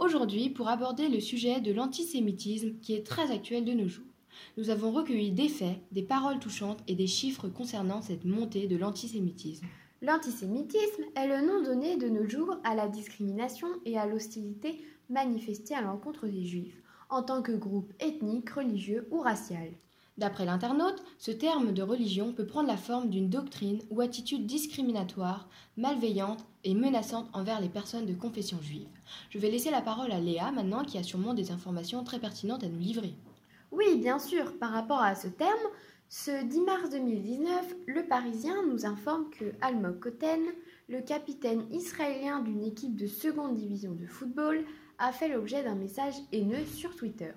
aujourd'hui pour aborder le sujet de l'antisémitisme qui est très actuel de nos jours. Nous avons recueilli des faits, des paroles touchantes et des chiffres concernant cette montée de l'antisémitisme. L'antisémitisme est le nom donné de nos jours à la discrimination et à l'hostilité manifestée à l'encontre des juifs, en tant que groupe ethnique, religieux ou racial. D'après l'internaute, ce terme de religion peut prendre la forme d'une doctrine ou attitude discriminatoire, malveillante et menaçante envers les personnes de confession juive. Je vais laisser la parole à Léa maintenant qui a sûrement des informations très pertinentes à nous livrer. Oui, bien sûr, par rapport à ce terme, ce 10 mars 2019, le Parisien nous informe que Almog Koten, le capitaine israélien d'une équipe de seconde division de football, a fait l'objet d'un message haineux sur Twitter.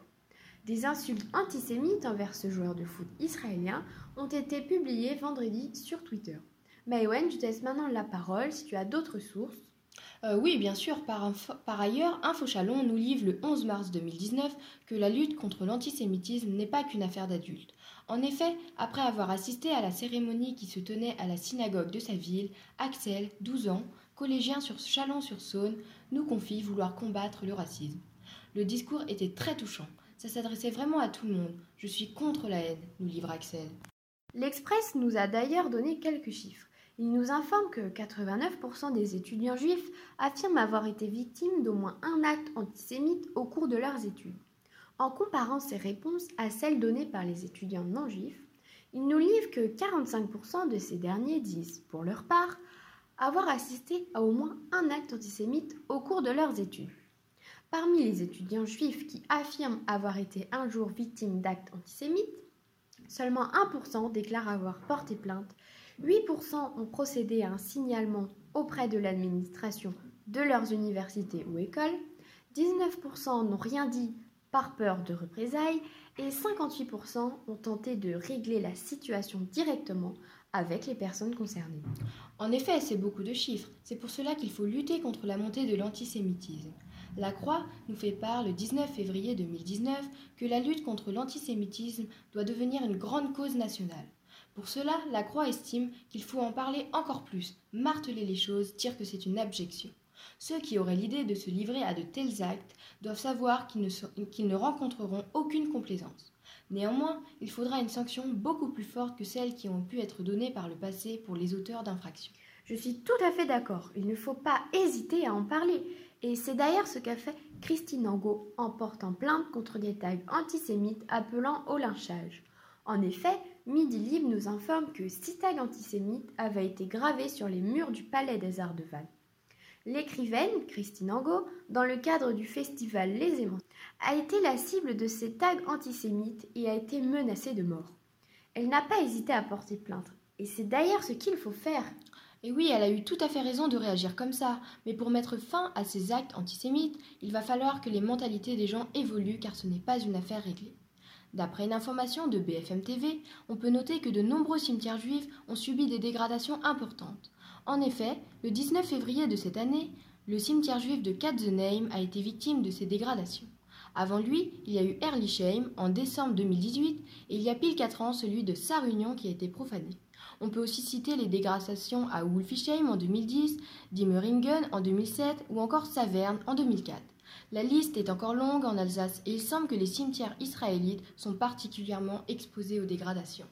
Des insultes antisémites envers ce joueur de foot israélien ont été publiées vendredi sur Twitter. Maïwen, je te laisse maintenant la parole si tu as d'autres sources. Euh, oui, bien sûr. Par, ailleurs, InfoChalon nous livre le 11 mars 2019 que la lutte contre l'antisémitisme n'est pas qu'une affaire d'adultes. En effet, après avoir assisté à la cérémonie qui se tenait à la synagogue de sa ville, Axel, 12 ans, collégien sur Chalon-sur-Saône, nous confie vouloir combattre le racisme. Le discours était très touchant. Ça s'adressait vraiment à tout le monde. Je suis contre la haine, nous livre Axel. L'Express nous a d'ailleurs donné quelques chiffres. Il nous informe que 89% des étudiants juifs affirment avoir été victimes d'au moins un acte antisémite au cours de leurs études. En comparant ces réponses à celles données par les étudiants non juifs, il nous livre que 45% de ces derniers disent, pour leur part, avoir assisté à au moins un acte antisémite au cours de leurs études. Parmi les étudiants juifs qui affirment avoir été un jour victimes d'actes antisémites, seulement 1% déclarent avoir porté plainte, 8% ont procédé à un signalement auprès de l'administration de leurs universités ou écoles, 19% n'ont rien dit par peur de représailles et 58% ont tenté de régler la situation directement avec les personnes concernées. En effet, c'est beaucoup de chiffres. C'est pour cela qu'il faut lutter contre la montée de l'antisémitisme. La Croix nous fait part le 19 février 2019 que la lutte contre l'antisémitisme doit devenir une grande cause nationale. Pour cela, la Croix estime qu'il faut en parler encore plus, marteler les choses, dire que c'est une abjection. Ceux qui auraient l'idée de se livrer à de tels actes doivent savoir qu'ils ne, ne, rencontreront aucune complaisance. Néanmoins, il faudra une sanction beaucoup plus forte que celles qui ont pu être données par le passé pour les auteurs d'infractions. Je suis tout à fait d'accord, il ne faut pas hésiter à en parler. Et c'est d'ailleurs ce qu'a fait Christine Angot en portant plainte contre des tags antisémites appelant au lynchage. En effet, Midi Libre nous informe que six tags antisémites avaient été gravés sur les murs du Palais des Arts de Vannes. L'écrivaine, Christine Angot, dans le cadre du festival Les Aimants, a été la cible de ces tags antisémites et a été menacée de mort. Elle n'a pas hésité à porter plainte, et c'est d'ailleurs ce qu'il faut faire. Et oui, elle a eu tout à fait raison de réagir comme ça, mais pour mettre fin à ces actes antisémites, il va falloir que les mentalités des gens évoluent car ce n'est pas une affaire réglée. D'après une information de BFM TV, on peut noter que de nombreux cimetières juifs ont subi des dégradations importantes. En effet, le 19 février de cette année, le cimetière juif de Katzenheim a été victime de ces dégradations. Avant lui, il y a eu Erlichheim en décembre 2018 et il y a pile 4 ans celui de Sarunion qui a été profané. On peut aussi citer les dégradations à Wolfisheim en 2010, Dimmeringen en 2007 ou encore Saverne en 2004. La liste est encore longue en Alsace et il semble que les cimetières israélites sont particulièrement exposés aux dégradations.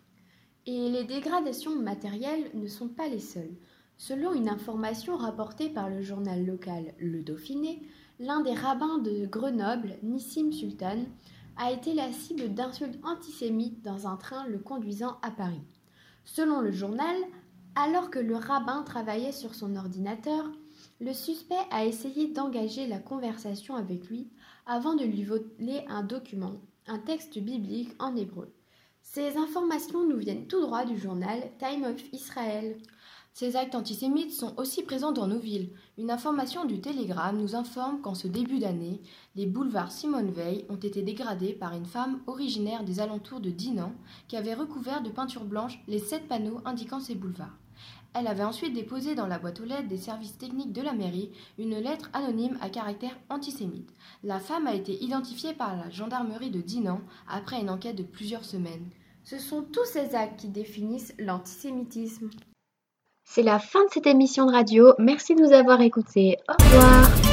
Et les dégradations matérielles ne sont pas les seules. Selon une information rapportée par le journal local Le Dauphiné, l'un des rabbins de Grenoble, Nissim Sultan, a été la cible d'insultes antisémites dans un train le conduisant à Paris. Selon le journal, alors que le rabbin travaillait sur son ordinateur, le suspect a essayé d'engager la conversation avec lui avant de lui voler un document, un texte biblique en hébreu. Ces informations nous viennent tout droit du journal Time of Israel. Ces actes antisémites sont aussi présents dans nos villes. Une information du Télégramme nous informe qu'en ce début d'année, les boulevards Simone Veil ont été dégradés par une femme originaire des alentours de Dinan qui avait recouvert de peinture blanche les sept panneaux indiquant ces boulevards. Elle avait ensuite déposé dans la boîte aux lettres des services techniques de la mairie une lettre anonyme à caractère antisémite. La femme a été identifiée par la gendarmerie de Dinan après une enquête de plusieurs semaines. Ce sont tous ces actes qui définissent l'antisémitisme. C'est la fin de cette émission de radio. Merci de nous avoir écoutés. Au revoir.